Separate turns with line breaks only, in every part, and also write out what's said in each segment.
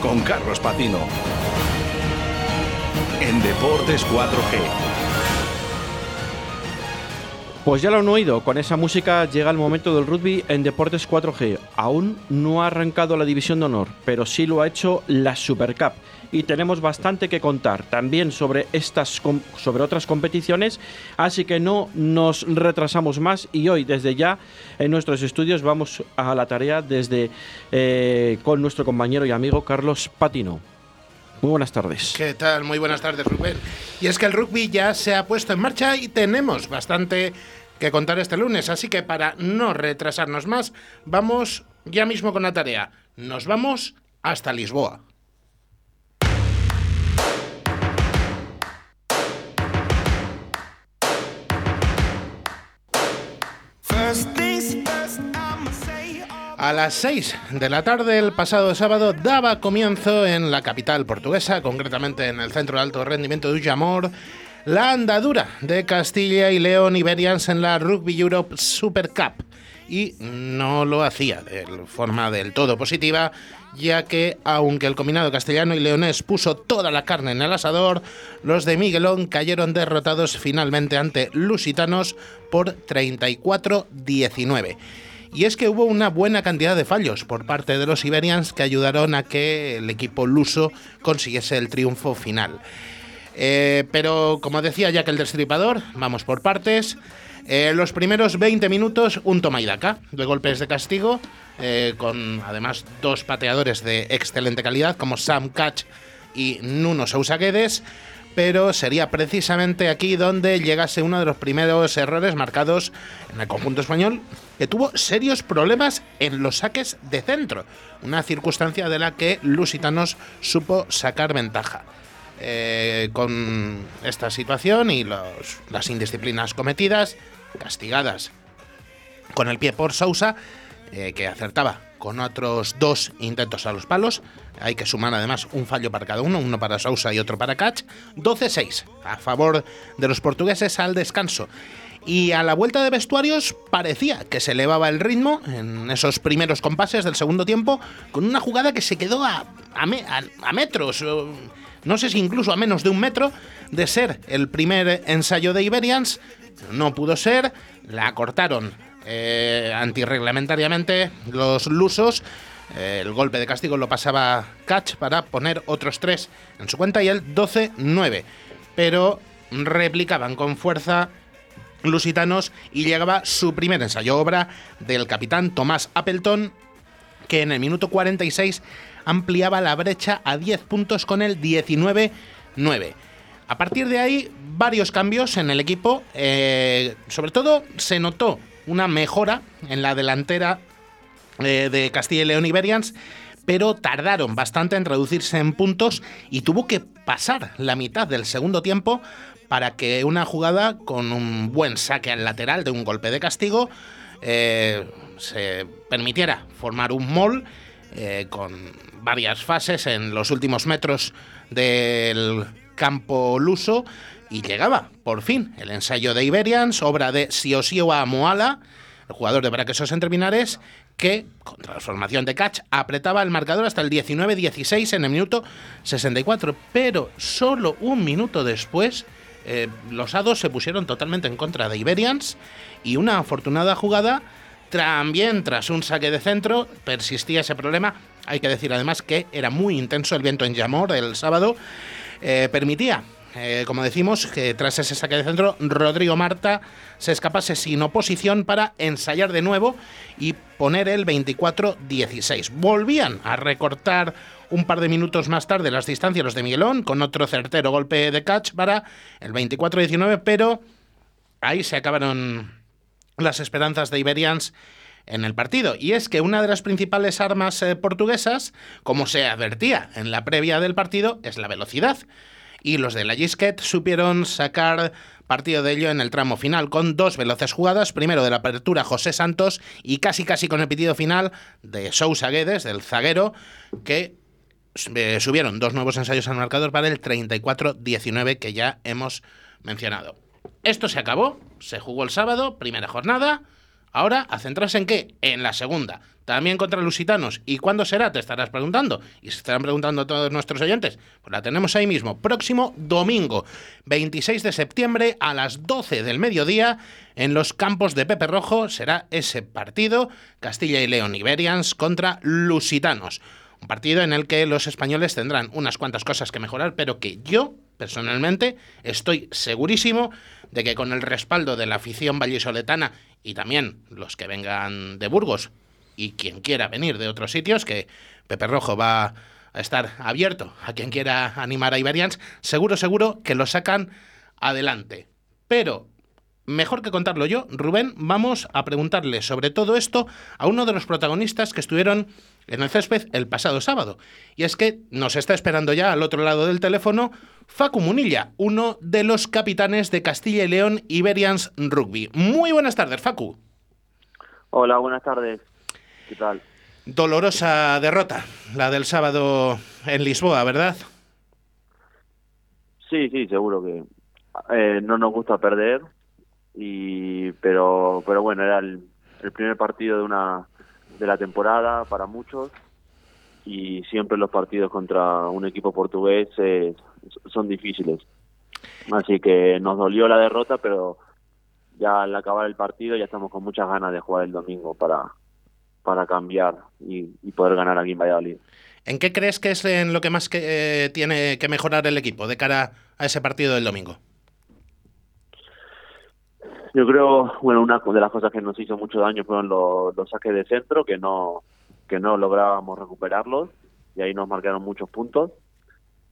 con Carlos Patino. En Deportes 4G.
Pues ya lo han oído, con esa música llega el momento del rugby en Deportes 4G. Aún no ha arrancado la división de honor, pero sí lo ha hecho la Super Cup y tenemos bastante que contar también sobre estas sobre otras competiciones, así que no nos retrasamos más y hoy desde ya en nuestros estudios vamos a la tarea desde eh, con nuestro compañero y amigo Carlos Patino. Muy buenas tardes.
¿Qué tal? Muy buenas tardes, Rubén. Y es que el rugby ya se ha puesto en marcha y tenemos bastante que contar este lunes, así que para no retrasarnos más, vamos ya mismo con la tarea. Nos vamos hasta Lisboa. A las 6 de la tarde el pasado sábado daba comienzo en la capital portuguesa, concretamente en el centro de alto rendimiento de Ullamor, la andadura de Castilla y León Iberians en la Rugby Europe Super Cup. Y no lo hacía de forma del todo positiva, ya que aunque el combinado castellano y leonés puso toda la carne en el asador, los de Miguelón cayeron derrotados finalmente ante Lusitanos por 34-19. Y es que hubo una buena cantidad de fallos por parte de los Iberians que ayudaron a que el equipo luso consiguiese el triunfo final. Eh, pero como decía Jack el Destripador, vamos por partes. Eh, los primeros 20 minutos, un toma y daca de golpes de castigo, eh, con además dos pateadores de excelente calidad como Sam Catch y Nuno Sousa Guedes pero sería precisamente aquí donde llegase uno de los primeros errores marcados en el conjunto español, tuvo serios problemas en los saques de centro, una circunstancia de la que Lusitanos supo sacar ventaja. Eh, con esta situación y las indisciplinas cometidas, castigadas con el pie por Sousa, eh, que acertaba con otros dos intentos a los palos. Hay que sumar además un fallo para cada uno, uno para Sousa y otro para Catch. 12-6 a favor de los portugueses al descanso. Y a la vuelta de vestuarios parecía que se elevaba el ritmo en esos primeros compases del segundo tiempo con una jugada que se quedó a, a, metros, no sé si incluso a menos de un metro, de ser el primer ensayo de Iberians. No pudo ser, la cortaron eh, antirreglamentariamente los lusos. Eh, el golpe de castigo lo pasaba Catch para poner otros tres en su cuenta y el 12-9. Pero replicaban con fuerza lusitanos y llegaba su primer ensayo obra del capitán Tomás Appleton, que en el minuto 46 ampliaba la brecha a 10 puntos con el 19-9. A partir de ahí, varios cambios en el equipo. Eh, sobre todo se notó una mejora en la delantera eh, de Castilla y León Iberians, pero tardaron bastante en reducirse en puntos y tuvo que pasar la mitad del segundo tiempo para que una jugada con un buen saque al lateral de un golpe de castigo eh, se permitiera formar un mall eh, con varias fases en los últimos metros del campo luso y llegaba, por fin, el ensayo de Iberians, obra de Siosio Moala, el jugador de Braquesos en Terminares, que, con transformación de catch, apretaba el marcador hasta el 19-16 en el minuto 64. Pero solo un minuto después, eh, los hados se pusieron totalmente en contra de Iberians y una afortunada jugada, también tras un saque de centro, persistía ese problema. Hay que decir además que era muy intenso el viento en Yamor el sábado, eh, permitía eh, como decimos, que tras ese saque de centro, Rodrigo Marta se escapase sin oposición para ensayar de nuevo y poner el 24-16. Volvían a recortar un par de minutos más tarde las distancias los de Miguelón con otro certero golpe de catch para el 24-19, pero ahí se acabaron las esperanzas de Iberians en el partido. Y es que una de las principales armas eh, portuguesas, como se advertía en la previa del partido, es la velocidad y los de la Gisquet supieron sacar partido de ello en el tramo final con dos veloces jugadas, primero de la apertura José Santos y casi casi con el pitido final de Sousa Guedes, del zaguero, que eh, subieron dos nuevos ensayos al marcador para el 34-19 que ya hemos mencionado. Esto se acabó, se jugó el sábado, primera jornada, Ahora, a centrarse en qué? En la segunda. También contra Lusitanos. ¿Y cuándo será? Te estarás preguntando. Y se estarán preguntando todos nuestros oyentes. Pues la tenemos ahí mismo. Próximo domingo, 26 de septiembre, a las 12 del mediodía, en los campos de Pepe Rojo, será ese partido, Castilla y León Iberians contra Lusitanos. Un partido en el que los españoles tendrán unas cuantas cosas que mejorar, pero que yo, personalmente, estoy segurísimo de que con el respaldo de la afición vallisoletana y también los que vengan de Burgos y quien quiera venir de otros sitios, que Pepe Rojo va a estar abierto a quien quiera animar a Iberians, seguro, seguro que lo sacan adelante. Pero, mejor que contarlo yo, Rubén, vamos a preguntarle sobre todo esto a uno de los protagonistas que estuvieron en el césped el pasado sábado. Y es que nos está esperando ya al otro lado del teléfono Facu Munilla, uno de los capitanes de Castilla y León Iberians Rugby. Muy buenas tardes, Facu.
Hola, buenas tardes. ¿Qué tal?
Dolorosa derrota, la del sábado en Lisboa, ¿verdad?
Sí, sí, seguro que eh, no nos gusta perder, y pero pero bueno, era el, el primer partido de una de la temporada para muchos y siempre los partidos contra un equipo portugués son difíciles. Así que nos dolió la derrota, pero ya al acabar el partido ya estamos con muchas ganas de jugar el domingo para, para cambiar y, poder ganar aquí en Valladolid.
¿En qué crees que es en lo que más que, eh, tiene que mejorar el equipo de cara a ese partido del domingo?
Yo creo, bueno, una de las cosas que nos hizo mucho daño fueron los, los saques de centro, que no, que no lográbamos recuperarlos, y ahí nos marcaron muchos puntos.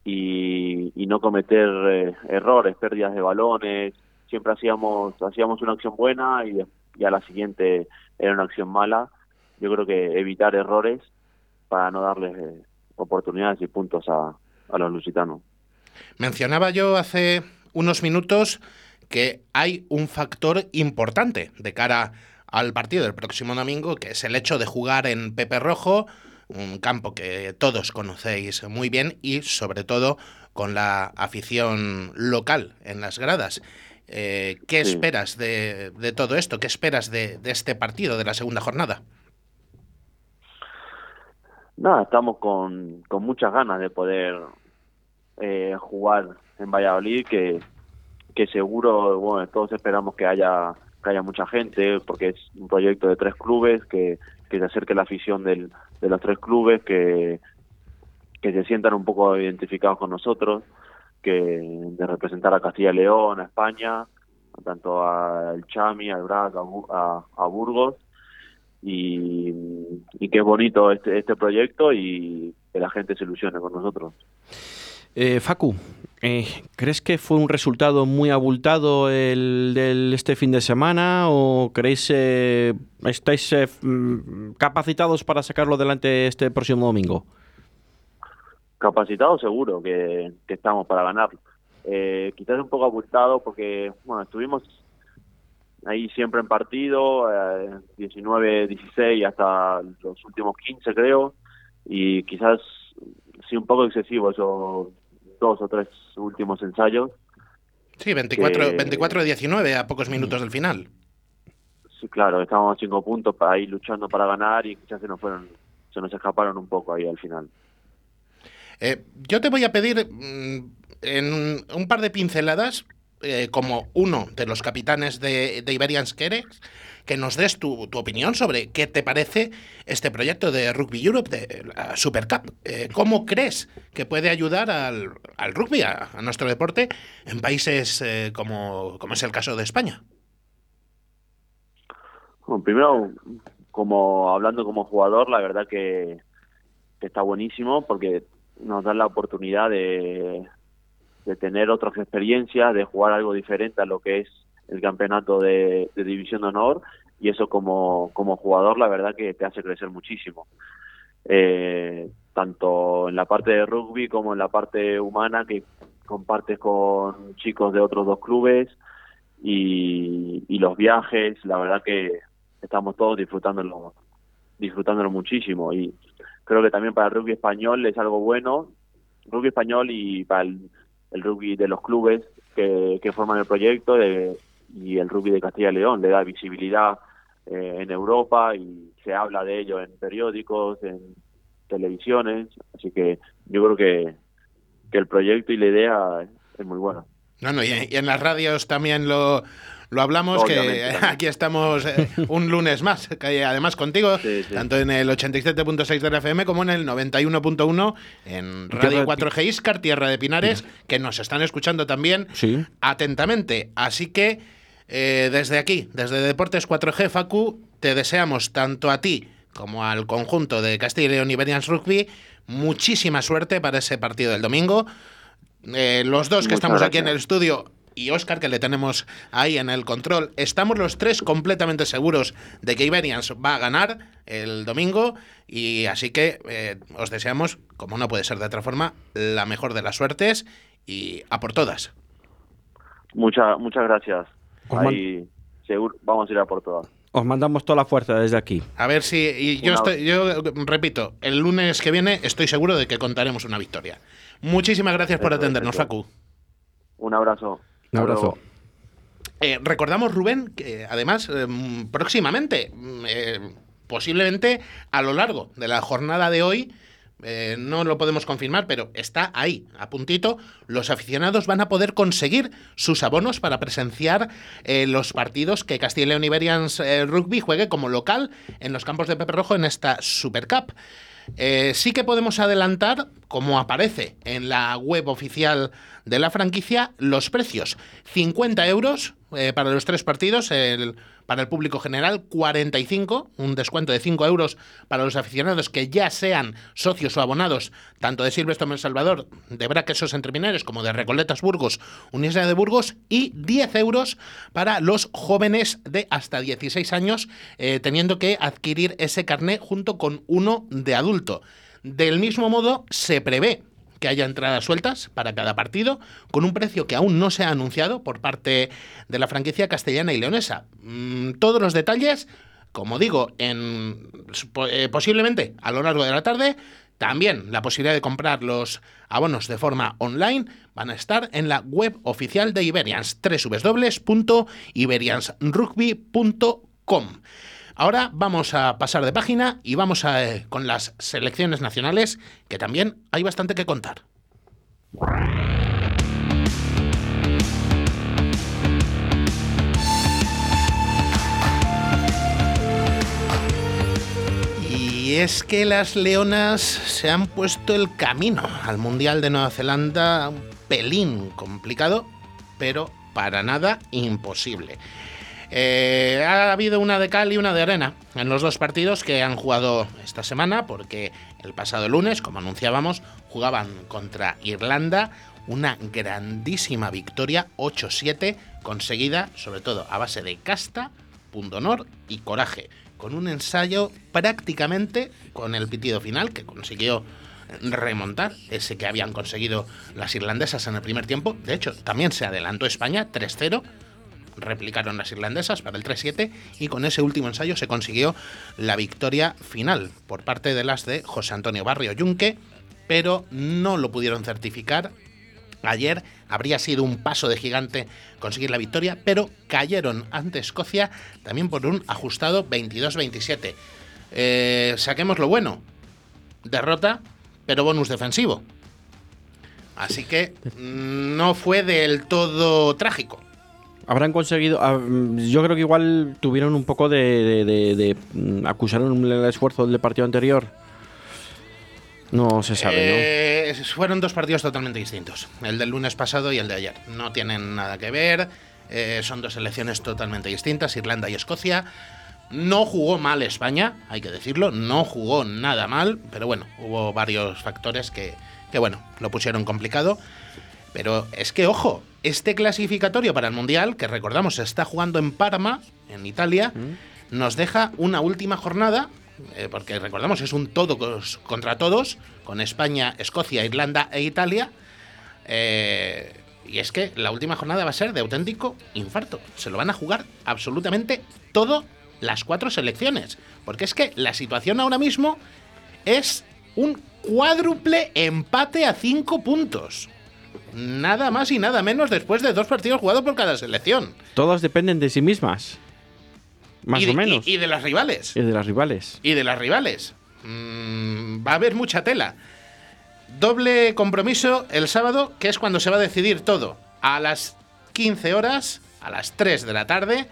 Y, no cometer eh, errores, pérdidas de balones. Siempre hacíamos, hacíamos una acción buena y, y a la siguiente era una acción mala. Yo creo que evitar errores para no darles eh, oportunidades y puntos a, a los lusitanos.
Mencionaba yo hace unos minutos que hay un factor importante de cara al partido del próximo domingo, que es el hecho de jugar en Pepe Rojo, un campo que todos conocéis muy bien y sobre todo con la afición local en las gradas. Eh, ¿Qué esperas de, todo esto? ¿Qué esperas de, este partido, de la segunda jornada?
Nada, estamos con, con muchas ganas de poder eh, jugar en Valladolid, que que seguro, bueno, todos esperamos que haya que haya mucha gente, porque es un proyecto de tres clubes, que, que se acerque la afición del, de los tres clubes, que, que se sientan un poco identificados con nosotros, que de representar a Castilla y León, a España, tanto al Chami, al Brac, a, a, Burgos, y, y es bonito este, este proyecto y que la gente se ilusione con nosotros.
Eh, Facu, eh, ¿crees que fue un resultado muy abultado el del este fin de semana o creéis eh, estáis eh, mm, capacitados para sacarlo delante este próximo domingo?
Capacitados seguro que, estamos para ganar. Eh, quizás un poco abultado porque bueno estuvimos ahí siempre en partido, 19, 16 hasta los últimos 15 creo, y quizás sí un poco excesivo eso dos o tres últimos ensayos.
Sí, 24, 24 19 a pocos minutos del final.
Sí, claro, estábamos a cinco puntos para ir luchando para ganar y quizás se nos fueron, se nos escaparon un poco ahí al final.
Eh, yo te voy a pedir mm, en un par de pinceladas, eh, como uno de los capitanes de, de Iberians que que nos des tu, opinión sobre qué te parece este proyecto de Rugby Europe, de la Super Cup. Eh, ¿Cómo crees que puede ayudar al, rugby, a, nuestro deporte, en países eh, como, es el caso de España?
Bueno, primero, como hablando como jugador, la verdad que, está buenísimo porque nos da la oportunidad de, de tener otras experiencias, de jugar algo diferente a lo que es el campeonato de, División de Honor y eso como, como jugador la verdad que te hace crecer muchísimo. Eh, tanto en la parte de rugby como en la parte humana que compartes con chicos de otros dos clubes y, y los viajes, la verdad que estamos todos disfrutándolo, disfrutándolo muchísimo y creo que también para el rugby español es algo bueno, rugby español y para el, rugby de los clubes que, que forman el proyecto, de, y el rugby de Castilla y León le da visibilidad eh, en Europa y se habla de ello en periódicos, en televisiones, así que yo creo que, que el proyecto y la idea es muy buena.
No, no, y, en las radios también lo, lo hablamos, que aquí estamos eh, un lunes más, que además contigo, tanto en el 87.6 de la FM como en el 91.1 en Radio 4G Iscar, Tierra de Pinares, que nos están escuchando también atentamente. Así que eh, desde aquí, desde Deportes 4G, Facu, te deseamos tanto a ti como al conjunto de Castilla y León Iberians Rugby muchísima suerte para ese partido del domingo. Eh, los dos que estamos aquí en el estudio y Oscar, que le tenemos ahí en el control, estamos los tres completamente seguros de que Iberians va a ganar el domingo y así que eh, os deseamos, como no puede ser de otra forma, la mejor de las suertes y a por todas.
Muchas muchas gracias. Ahí seguro, vamos a ir a por todas.
Os mandamos toda la fuerza desde aquí.
A ver si. Y yo, estoy, yo repito, el lunes que viene estoy seguro de que contaremos una victoria. Muchísimas gracias por atendernos, Facu.
Un abrazo.
Un abrazo.
Eh, recordamos, Rubén, que además, em, próximamente, mm, eh, posiblemente a lo largo de la jornada de hoy, eh, no lo podemos confirmar, pero está ahí, a puntito. Los aficionados van a poder conseguir sus abonos para presenciar eh, los partidos que Castilla y León Iberians eh, Rugby juegue como local en los campos de Pepe Rojo en esta Super Cup. Sí que podemos adelantar, como aparece en la web oficial de la franquicia, los precios. 50 euros para los tres partidos, el para el público general, 45, un descuento de 5 euros para los aficionados que ya sean socios o abonados tanto de Silvestre El Salvador, de Braquesos Entre Mineres, como de Recoletas Burgos, Universidad de Burgos, y 10 euros para los jóvenes de hasta 16 años, eh, teniendo que adquirir ese carné junto con uno de adulto. Del mismo modo, se prevé que haya entradas sueltas para cada partido, con un precio que aún no se ha anunciado por parte de la franquicia castellana y leonesa. Mm, todos los detalles, como digo, en, eh, posiblemente a lo largo de la tarde. También la posibilidad de comprar los abonos de forma online van a estar en la web oficial de Iberians, www.iberiansrugby.com. Ahora vamos a pasar de página y vamos a, eh, con las selecciones nacionales, que también hay bastante que contar. Y es que las leonas se han puesto el camino al Mundial de Nueva Zelanda un pelín complicado, pero para nada imposible. Eh, ha habido una de cal y una de arena en los dos partidos que han jugado esta semana, porque el pasado lunes, como anunciábamos, jugaban contra Irlanda. Una grandísima victoria, 8-7, conseguida sobre todo a base de casta, punto honor y coraje, con un ensayo prácticamente con el pitido final que consiguió remontar ese que habían conseguido las irlandesas en el primer tiempo. De hecho, también se adelantó España 3-0 replicaron las irlandesas para el 3-7 y con ese último ensayo se consiguió la victoria final por parte de las de José Antonio Barrio Yunque, pero no lo pudieron certificar. Ayer habría sido un paso de gigante conseguir la victoria, pero cayeron ante Escocia también por un ajustado 22-27. Eh, saquemos lo bueno. Derrota, pero bonus defensivo. Así que mm, no fue del todo trágico
habrán conseguido. Ah, yo creo que igual tuvieron un poco de. de, mm, acusaron el esfuerzo del partido anterior. No se sabe,
¿no? Eh, fueron dos partidos totalmente distintos. El del lunes pasado y el de ayer. No tienen nada que ver. Eh, son dos selecciones totalmente distintas, Irlanda y Escocia. No jugó mal España, hay que decirlo. No jugó nada mal. Pero bueno, hubo varios factores que, que bueno, lo pusieron complicado. Pero es que, ojo, este clasificatorio para el Mundial, que recordamos se está jugando en Parma, en Italia, mm. nos deja una última jornada, eh, porque recordamos es un todos contra todos, con España, Escocia, Irlanda e Italia. Eh, y es que la última jornada va a ser de auténtico infarto. Se lo van a jugar absolutamente todo las cuatro selecciones. Porque es que la situación ahora mismo es un cuádruple empate a cinco puntos. Nada más y nada menos después de dos partidos jugados por cada selección.
Todas dependen de sí mismas. más
y de,
o menos.
Y, y de las rivales.
Y de las rivales.
Y de las rivales. Mm, va a haber mucha tela. Doble compromiso el sábado, que es cuando se va a decidir todo. A las 15 horas, a las 3 de la tarde,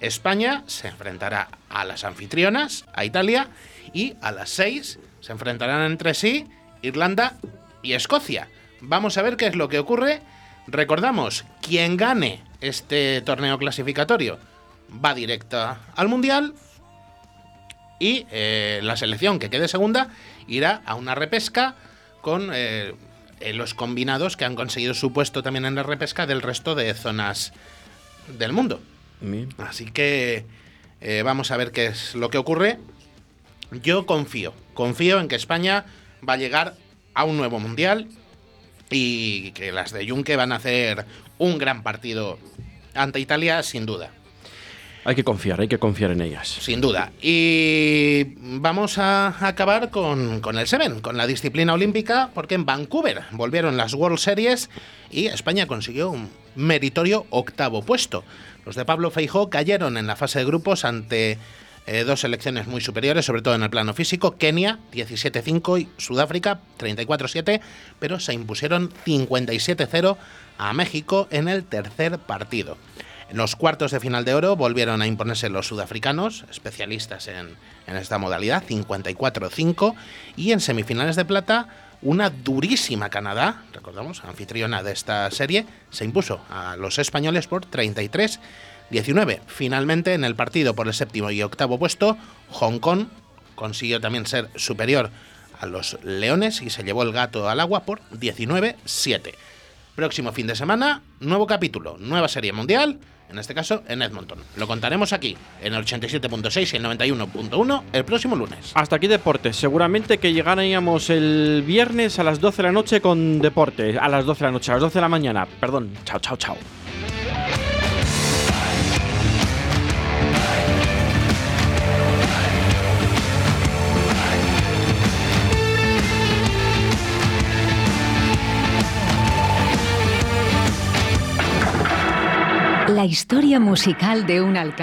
España se enfrentará a las anfitrionas, a Italia, y a las 6 se enfrentarán entre sí Irlanda y Escocia. Vamos a ver qué es lo que ocurre. Recordamos, quien gane este torneo clasificatorio va directa al Mundial y eh, la selección que quede segunda irá a una repesca con eh, eh, los combinados que han conseguido su puesto también en la repesca del resto de zonas del mundo.
Bien.
Así que eh, vamos a ver qué es lo que ocurre. Yo confío, confío en que España va a llegar a un nuevo mundial y que las de Junque van a hacer un gran partido ante Italia, sin duda.
Hay que confiar, hay que confiar en ellas.
Sin duda. Y vamos a acabar con, con el Seven, con la disciplina olímpica, porque en Vancouver volvieron las World Series y España consiguió un meritorio octavo puesto. Los de Pablo Feijó cayeron en la fase de grupos ante eh, dos selecciones muy superiores, sobre todo en el plano físico, Kenia 17-5 y Sudáfrica 34-7, pero se impusieron 57-0 a México en el tercer partido. En los cuartos de final de oro volvieron a imponerse los sudafricanos, especialistas en, en esta modalidad, 54-5, y en semifinales de plata, una durísima Canadá, recordamos, anfitriona de esta serie, se impuso a los españoles por 33-19. Finalmente, en el partido por el séptimo y octavo puesto, Hong Kong consiguió también ser superior a los leones y se llevó el gato al agua por 19-7. Próximo fin de semana, nuevo capítulo, nueva serie mundial, en este caso en Edmonton. Lo contaremos aquí, en el 87.6 y el 91.1, el próximo lunes.
Hasta aquí deportes. Seguramente que llegaríamos el viernes a las 12 de la noche con deporte. A las 12 de la noche, a las 12 de la mañana. Perdón. Chao, chao, chao.
La historia musical de un alcalde.